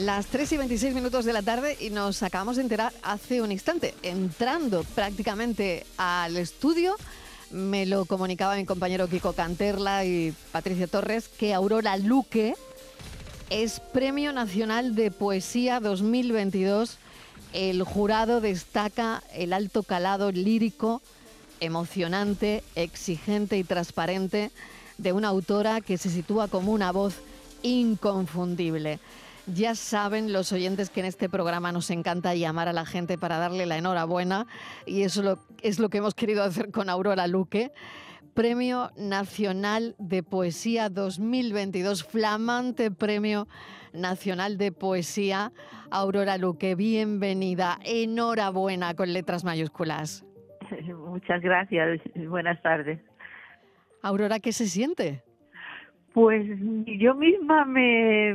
Las 3 y 26 minutos de la tarde y nos acabamos de enterar hace un instante, entrando prácticamente al estudio, me lo comunicaba mi compañero Kiko Canterla y Patricia Torres, que Aurora Luque es Premio Nacional de Poesía 2022. El jurado destaca el alto calado lírico, emocionante, exigente y transparente de una autora que se sitúa como una voz inconfundible. Ya saben los oyentes que en este programa nos encanta llamar a la gente para darle la enhorabuena y eso es lo que hemos querido hacer con Aurora Luque. Premio Nacional de Poesía 2022, flamante Premio Nacional de Poesía. Aurora Luque, bienvenida, enhorabuena con letras mayúsculas. Muchas gracias, buenas tardes. Aurora, ¿qué se siente? Pues yo misma me,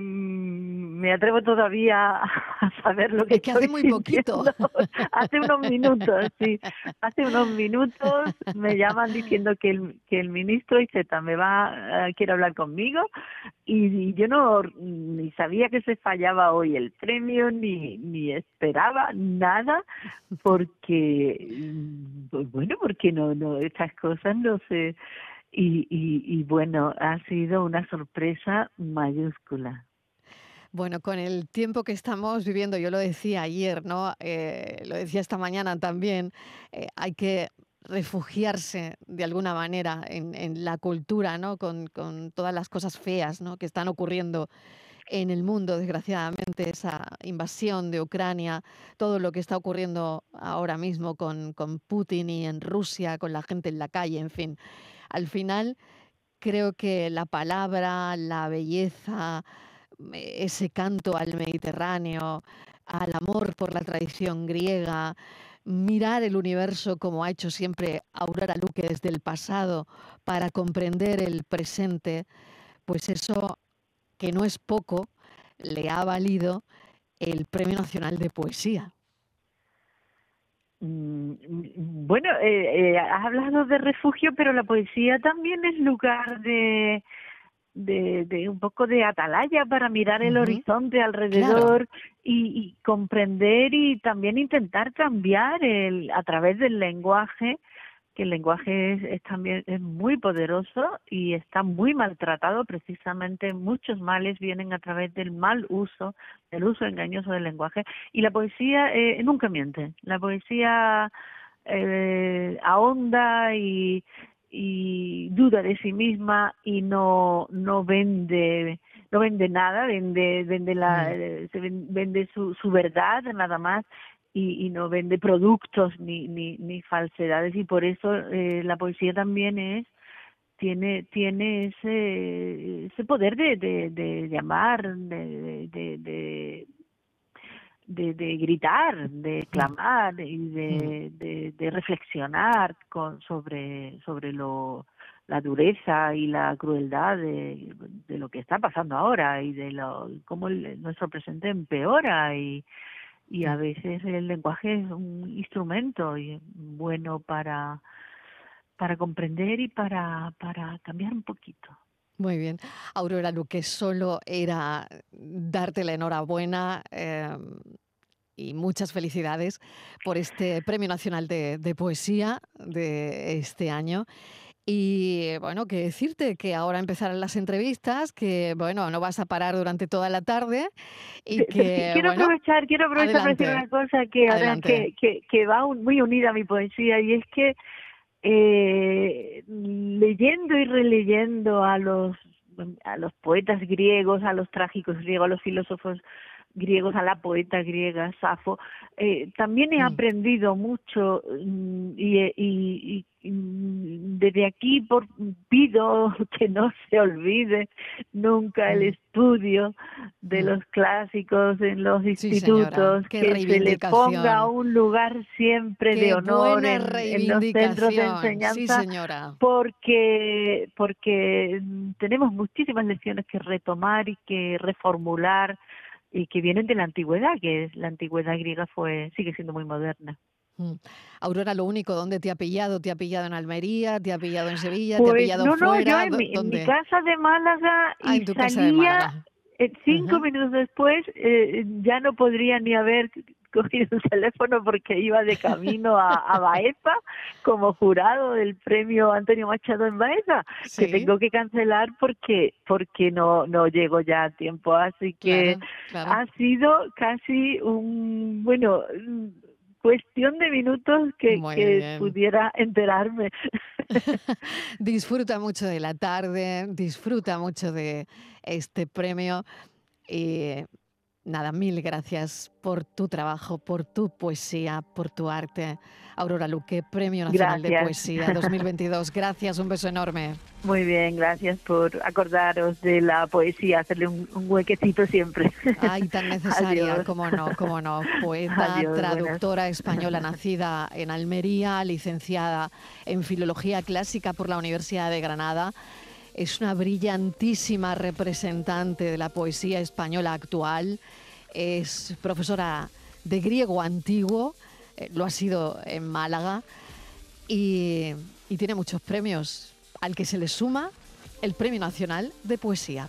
me atrevo todavía a saber lo que, es que hace muy poquito. hace unos minutos, sí. Hace unos minutos me llaman diciendo que el, que el ministro Iceta me va, quiere hablar conmigo y, yo no ni sabía que se fallaba hoy el premio ni, ni esperaba nada porque, pues bueno, porque no, no, estas cosas no se y, y, bueno, ha sido una sorpresa mayúscula. Bueno, con el tiempo que estamos viviendo, yo lo decía ayer, ¿no? Eh, lo decía esta mañana también, eh, hay que refugiarse de alguna manera en, la cultura, ¿no? Con, con, todas las cosas feas ¿no? que están ocurriendo en el mundo, desgraciadamente, esa invasión de Ucrania, todo lo que está ocurriendo ahora mismo con, con Putin y en Rusia, con la gente en la calle, en fin al final creo que la palabra, la belleza, ese canto al Mediterráneo, al amor por la tradición griega, mirar el universo como ha hecho siempre Aurora Luque desde el pasado para comprender el presente, pues eso, que no es poco, le ha valido el Premio Nacional de Poesía. Mm, bueno, eh, eh, has hablado de refugio, pero la poesía también es lugar de, de, de un poco de atalaya para mirar el horizonte alrededor y, y, comprender y también intentar cambiar el, a través del lenguaje que el lenguaje es, también es muy poderoso y está muy maltratado. Precisamente muchos males vienen a través del mal uso del uso engañoso del lenguaje. Y la poesía eh, nunca miente. La poesía eh, ahonda y, y duda de sí misma y no no vende no vende nada vende vende la mm. eh, se vende su, su verdad nada más y, y no vende productos ni, ni, ni falsedades y por eso eh, la poesía también es tiene tiene ese ese poder de, de, de llamar de, de, de de, de, gritar, de clamar y de, de, de reflexionar con, sobre, sobre lo, la dureza y la crueldad de, de lo que está pasando ahora y de lo, cómo el, nuestro presente empeora y, y a veces el lenguaje es un instrumento y bueno para para comprender y para para cambiar un poquito. Muy bien. Aurora Luque, solo era darte la enhorabuena eh, y muchas felicidades por este Premio Nacional de, de Poesía de este año. Y bueno, que decirte que ahora empezarán las entrevistas, que bueno, no vas a parar durante toda la tarde y que quiero aprovechar, quiero aprovechar para decir una cosa que, que, que, va muy unida a mi poesía y es que eh, leyendo y releyendo a los a los poetas griegos, a los trágicos griegos, a los filósofos griegos, a la poeta griega, Safo, eh, también he mm. aprendido mucho mm, y, y, y, mm, desde aquí por, pido que no se olvide nunca el estudio de los clásicos en los institutos, que se le ponga un lugar siempre de honor en, en, los centros de enseñanza, porque porque tenemos muchísimas lecciones que retomar y que reformular y que vienen de la antigüedad, que la antigüedad griega fue sigue siendo muy moderna. Mm. Aurora, lo único, ¿dónde te ha pillado? ¿Te ha pillado en Almería? ¿Te ha pillado en Sevilla? ¿Te ha pues pillado no, fuera? No, yo en mi, casa de Málaga ah, y salía, Eh, cinco minutos después eh, ya no podría ni haber cogido el teléfono porque iba de camino a, a Baeza como jurado del premio Antonio Machado en Baeza, que tengo que cancelar porque porque no no llego ya a tiempo, así que ha sido casi un bueno cuestión de minutos que, que pudiera enterarme. disfruta mucho de la tarde, disfruta mucho de este premio y nada, mil gracias por tu trabajo, por tu poesía, por tu arte. Aurora Luque, Premio Nacional de Poesía 2022. Gracias, un beso enorme. Muy bien, gracias por acordaros de la poesía, hacerle un, huequecito siempre. Ay, tan necesaria, cómo no, cómo no. Poeta, traductora española, nacida en Almería, licenciada en Filología Clásica por la Universidad de Granada. Es una brillantísima representante de la poesía española actual. Es profesora de griego antiguo, eh, lo ha sido en Málaga y, y tiene muchos premios al que se le suma el Premio Nacional de Poesía.